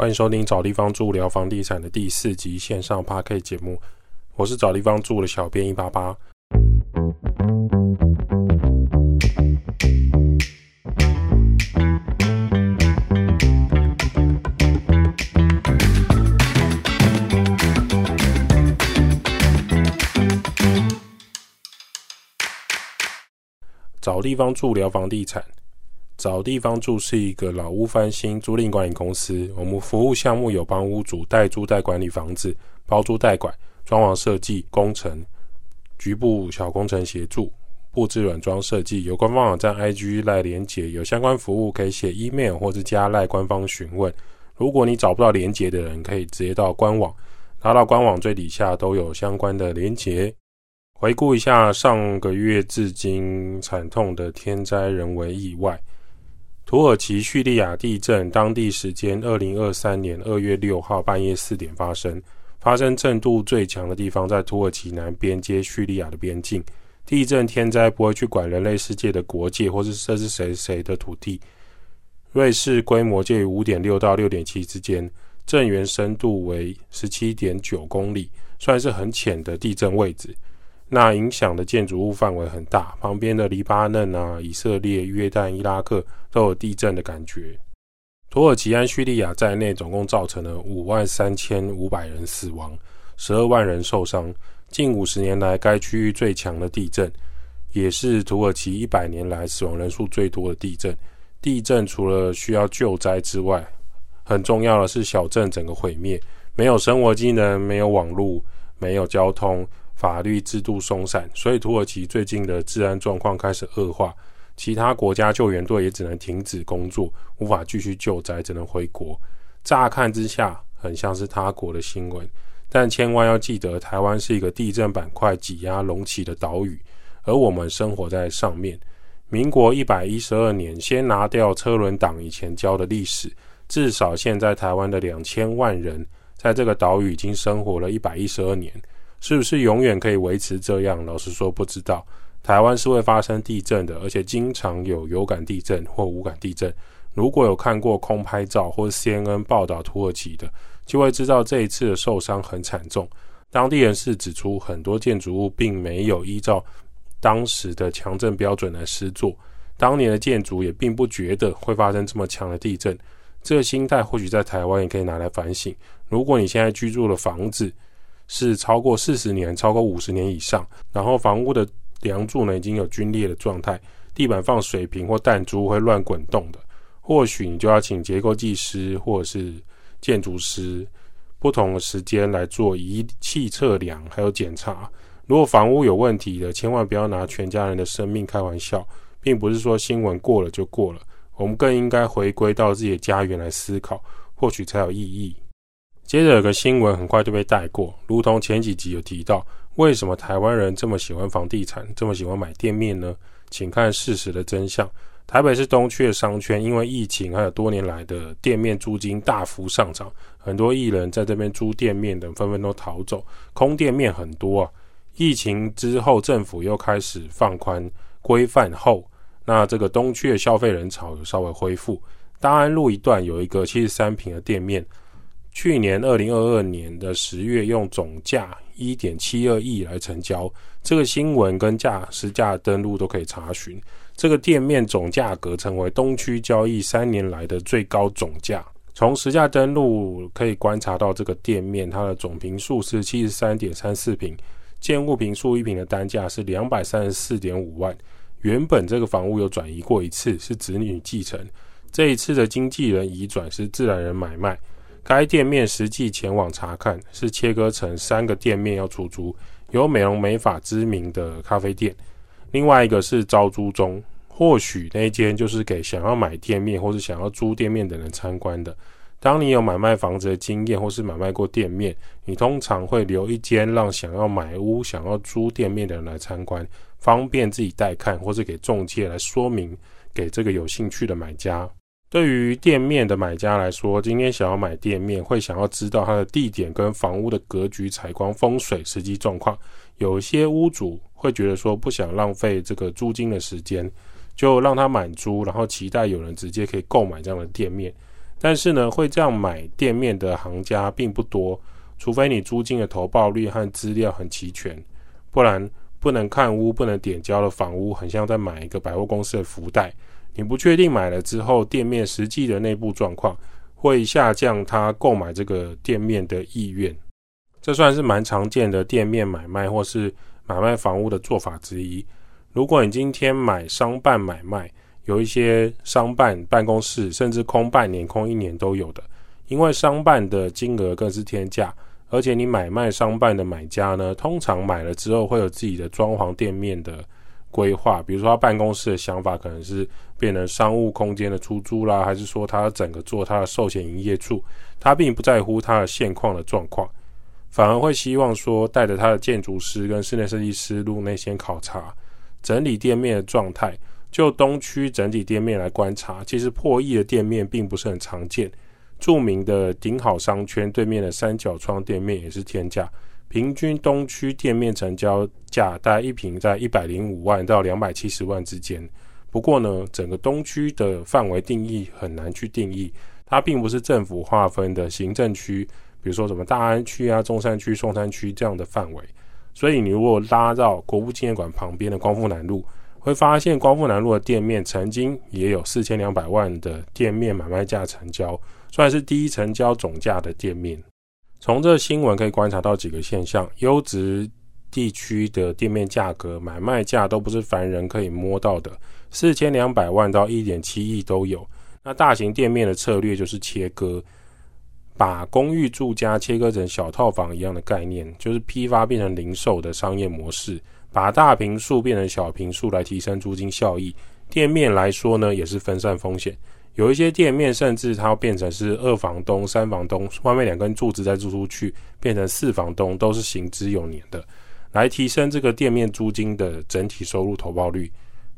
欢迎收听找地方住聊房地产的第四集线上八 K 节目，我是找地方住的小编一八八。找地方住聊房地产。找地方住是一个老屋翻新租赁管理公司，我们服务项目有帮屋主代租代管理房子、包租代管、装潢设计、工程、局部小工程协助、布置软装设计。有官方网站 IG 赖连结，有相关服务可以写 email 或是加赖官方询问。如果你找不到连结的人，可以直接到官网，拿到官网最底下都有相关的连结。回顾一下上个月至今惨痛的天灾人为意外。土耳其叙利亚地震，当地时间二零二三年二月六号半夜四点发生。发生震度最强的地方在土耳其南边接叙利亚的边境。地震天灾不会去管人类世界的国界，或是这是谁谁的土地。瑞士规模介于五点六到六点七之间，震源深度为十七点九公里，算是很浅的地震位置。那影响的建筑物范围很大，旁边的黎巴嫩啊、以色列、约旦、伊拉克都有地震的感觉。土耳其、安叙利亚在内，总共造成了五万三千五百人死亡，十二万人受伤。近五十年来，该区域最强的地震，也是土耳其一百年来死亡人数最多的地震。地震除了需要救灾之外，很重要的是小镇整个毁灭，没有生活机能，没有网络，没有交通。法律制度松散，所以土耳其最近的治安状况开始恶化。其他国家救援队也只能停止工作，无法继续救灾，只能回国。乍看之下，很像是他国的新闻，但千万要记得，台湾是一个地震板块挤压隆起的岛屿，而我们生活在上面。民国一百一十二年，先拿掉车轮党以前教的历史，至少现在台湾的两千万人在这个岛屿已经生活了一百一十二年。是不是永远可以维持这样？老实说，不知道。台湾是会发生地震的，而且经常有有感地震或无感地震。如果有看过空拍照或 CNN 报道土耳其的，就会知道这一次的受伤很惨重。当地人士指出，很多建筑物并没有依照当时的强震标准来施作，当年的建筑也并不觉得会发生这么强的地震。这个心态或许在台湾也可以拿来反省。如果你现在居住的房子，是超过四十年、超过五十年以上，然后房屋的梁柱呢已经有龟裂的状态，地板放水平或弹珠会乱滚动的，或许你就要请结构技师或者是建筑师不同的时间来做仪器测量还有检查。如果房屋有问题的，千万不要拿全家人的生命开玩笑，并不是说新闻过了就过了，我们更应该回归到自己的家园来思考，或许才有意义。接着有个新闻很快就被带过，如同前几集有提到，为什么台湾人这么喜欢房地产，这么喜欢买店面呢？请看事实的真相。台北市东区的商圈，因为疫情还有多年来的店面租金大幅上涨，很多艺人在这边租店面等纷纷都逃走，空店面很多啊。疫情之后，政府又开始放宽规范后，那这个东区的消费人潮有稍微恢复。大安路一段有一个七十三平的店面。去年二零二二年的十月，用总价一点七二亿来成交。这个新闻跟价实价登录都可以查询。这个店面总价格成为东区交易三年来的最高总价。从实价登录可以观察到，这个店面它的总平数是七十三点三四平，建物平数一平的单价是两百三十四点五万。原本这个房屋有转移过一次，是子女继承。这一次的经纪人移转是自然人买卖。该店面实际前往查看，是切割成三个店面要出租，有美容美发知名的咖啡店，另外一个是招租中，或许那间就是给想要买店面或是想要租店面的人参观的。当你有买卖房子的经验或是买卖过店面，你通常会留一间让想要买屋、想要租店面的人来参观，方便自己带看，或是给中介来说明给这个有兴趣的买家。对于店面的买家来说，今天想要买店面，会想要知道它的地点跟房屋的格局、采光、风水、实际状况。有些屋主会觉得说，不想浪费这个租金的时间，就让他满租，然后期待有人直接可以购买这样的店面。但是呢，会这样买店面的行家并不多，除非你租金的投报率和资料很齐全，不然不能看屋、不能点交的房屋，很像在买一个百货公司的福袋。你不确定买了之后店面实际的内部状况，会下降他购买这个店面的意愿。这算是蛮常见的店面买卖或是买卖房屋的做法之一。如果你今天买商办买卖，有一些商办办公室甚至空半年、空一年都有的，因为商办的金额更是天价，而且你买卖商办的买家呢，通常买了之后会有自己的装潢店面的规划，比如说他办公室的想法可能是变成商务空间的出租啦，还是说他整个做他的寿险营业处，他并不在乎他的现况的状况，反而会希望说带着他的建筑师跟室内设计师入内先考察整理店面的状态。就东区整体店面来观察，其实破亿的店面并不是很常见。著名的顶好商圈对面的三角窗店面也是天价，平均东区店面成交价大概一平在一百零五万到两百七十万之间。不过呢，整个东区的范围定义很难去定义，它并不是政府划分的行政区，比如说什么大安区啊、中山区、松山区这样的范围。所以你如果拉到国父纪念馆旁边的光复南路，会发现光复南路的店面曾经也有四千两百万的店面买卖价成交，算是第一成交总价的店面。从这新闻可以观察到几个现象：优质地区的店面价格买卖价都不是凡人可以摸到的，四千两百万到一点七亿都有。那大型店面的策略就是切割，把公寓住家切割成小套房一样的概念，就是批发变成零售的商业模式。把大平数变成小平数来提升租金效益，店面来说呢也是分散风险。有一些店面甚至它变成是二房东、三房东，外面两根柱子再租出去变成四房东，都是行之有年的，来提升这个店面租金的整体收入投报率。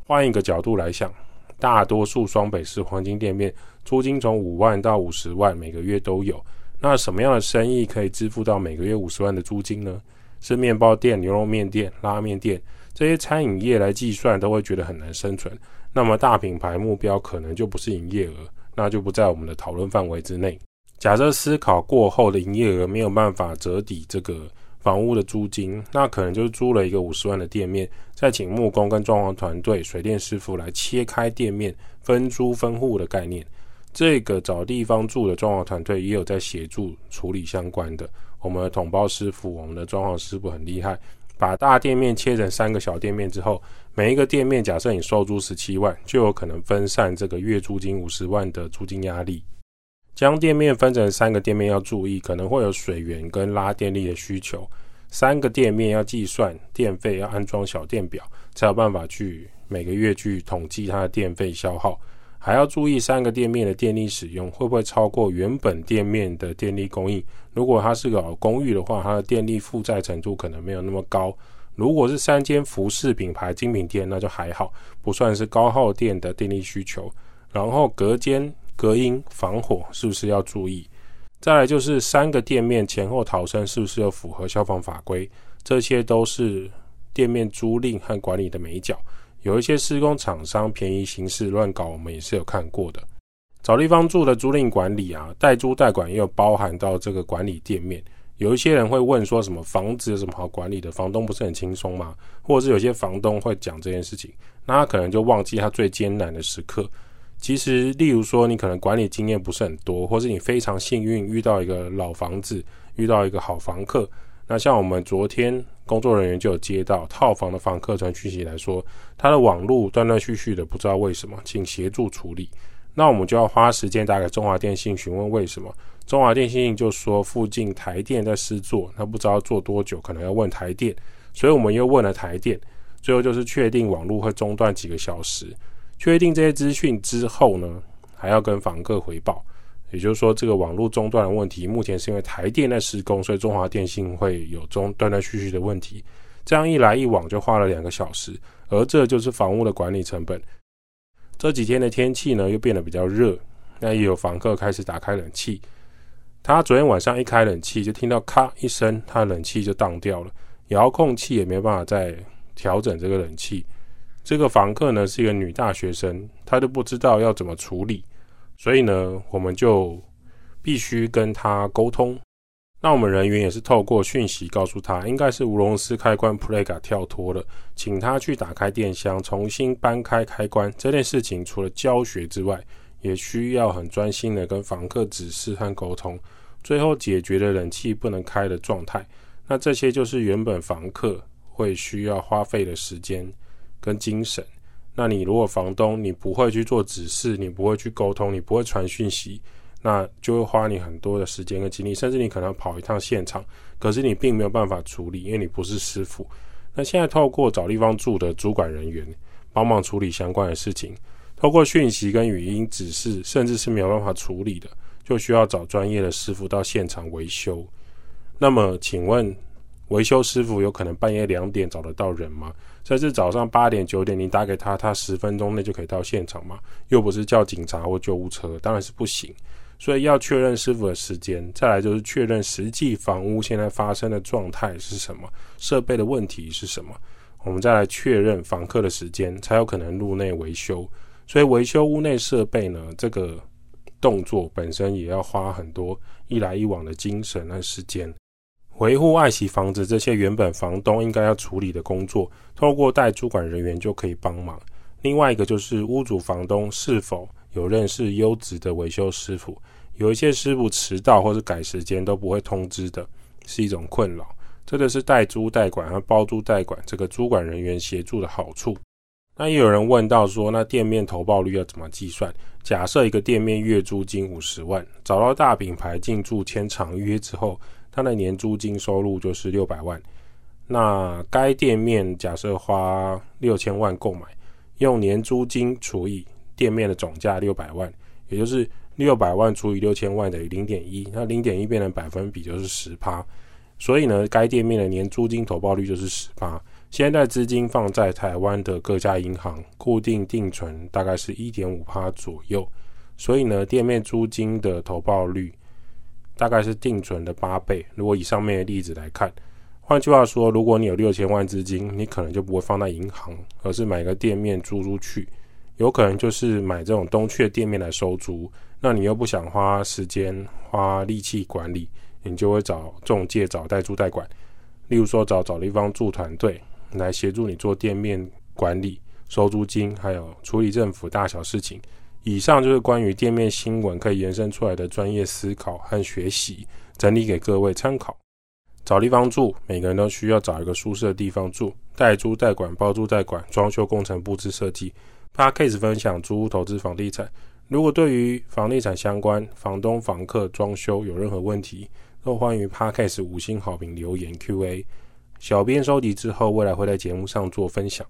换一个角度来想，大多数双北市黄金店面租金从五万到五十万每个月都有，那什么样的生意可以支付到每个月五十万的租金呢？是面包店、牛肉面店、拉面店这些餐饮业来计算，都会觉得很难生存。那么大品牌目标可能就不是营业额，那就不在我们的讨论范围之内。假设思考过后的营业额没有办法折抵这个房屋的租金，那可能就是租了一个五十万的店面，再请木工跟装潢团队、水电师傅来切开店面，分租分户的概念。这个找地方住的装潢团队也有在协助处理相关的。我们的统包师傅，我们的装潢师傅很厉害，把大店面切成三个小店面之后，每一个店面假设你收租十七万，就有可能分散这个月租金五十万的租金压力。将店面分成三个店面要注意，可能会有水源跟拉电力的需求。三个店面要计算电费，要安装小电表，才有办法去每个月去统计它的电费消耗。还要注意三个店面的电力使用会不会超过原本店面的电力供应。如果它是个公寓的话，它的电力负载程度可能没有那么高。如果是三间服饰品牌精品店，那就还好，不算是高耗电的电力需求。然后隔间、隔音、防火是不是要注意？再来就是三个店面前后逃生是不是要符合消防法规？这些都是店面租赁和管理的美角。有一些施工厂商便宜行事乱搞，我们也是有看过的。找地方住的租赁管理啊，代租代管也有包含到这个管理店面。有一些人会问说，什么房子有什么好管理的？房东不是很轻松吗？或者是有些房东会讲这件事情，那他可能就忘记他最艰难的时刻。其实，例如说你可能管理经验不是很多，或是你非常幸运遇到一个老房子，遇到一个好房客。那像我们昨天工作人员就有接到套房的房客传讯息来说，他的网络断断续续的，不知道为什么，请协助处理。那我们就要花时间打给中华电信询问为什么。中华电信就说附近台电在施作，那不知道做多久，可能要问台电。所以我们又问了台电，最后就是确定网络会中断几个小时。确定这些资讯之后呢，还要跟房客回报。也就是说，这个网络中断的问题，目前是因为台电在施工，所以中华电信会有中断断续续的问题。这样一来一往就花了两个小时，而这就是房屋的管理成本。这几天的天气呢，又变得比较热，那也有房客开始打开冷气。他昨天晚上一开冷气，就听到咔一声，他的冷气就荡掉了，遥控器也没办法再调整这个冷气。这个房客呢是一个女大学生，她都不知道要怎么处理。所以呢，我们就必须跟他沟通。那我们人员也是透过讯息告诉他，应该是无龙斯开关 PLUG 跳脱了，请他去打开电箱，重新搬开开关。这件事情除了教学之外，也需要很专心的跟房客指示和沟通，最后解决了冷气不能开的状态。那这些就是原本房客会需要花费的时间跟精神。那你如果房东你不会去做指示，你不会去沟通，你不会传讯息。那就会花你很多的时间跟精力，甚至你可能跑一趟现场，可是你并没有办法处理，因为你不是师傅。那现在透过找地方住的主管人员帮忙处理相关的事情，透过讯息跟语音指示，甚至是没有办法处理的，就需要找专业的师傅到现场维修。那么，请问维修师傅有可能半夜两点找得到人吗？甚至早上八点九点你打给他，他十分钟内就可以到现场嘛？又不是叫警察或救护车，当然是不行。所以要确认师傅的时间，再来就是确认实际房屋现在发生的状态是什么，设备的问题是什么，我们再来确认房客的时间，才有可能入内维修。所以维修屋内设备呢，这个动作本身也要花很多一来一往的精神和时间。维护爱惜房子这些原本房东应该要处理的工作，透过代主管人员就可以帮忙。另外一个就是屋主房东是否有认识优质的维修师傅。有一些师傅迟到或者改时间都不会通知的，是一种困扰。这个是代租代管和包租代管这个租管人员协助的好处。那也有人问到说，那店面投报率要怎么计算？假设一个店面月租金五十万，找到大品牌进驻签长约之后，它的年租金收入就是六百万。那该店面假设花六千万购买，用年租金除以店面的总价六百万，也就是。六百万除以六千万等于零点一，那零点一变成百分比就是十趴，所以呢，该店面的年租金投报率就是十趴。现在资金放在台湾的各家银行，固定定存大概是一点五趴左右，所以呢，店面租金的投报率大概是定存的八倍。如果以上面的例子来看，换句话说，如果你有六千万资金，你可能就不会放在银行，而是买个店面租出去，有可能就是买这种东区的店面来收租。那你又不想花时间花力气管理，你就会找中介、找代租代管，例如说找找地方住团队来协助你做店面管理、收租金，还有处理政府大小事情。以上就是关于店面新闻可以延伸出来的专业思考和学习，整理给各位参考。找地方住，每个人都需要找一个舒适的地方住。代租代管、包租代管、装修工程、布置设计。p a case 分享租屋投资房地产。如果对于房地产相关、房东、房客、装修有任何问题，都欢迎 Podcast 五星好评留言 Q&A，小编收集之后，未来会在节目上做分享。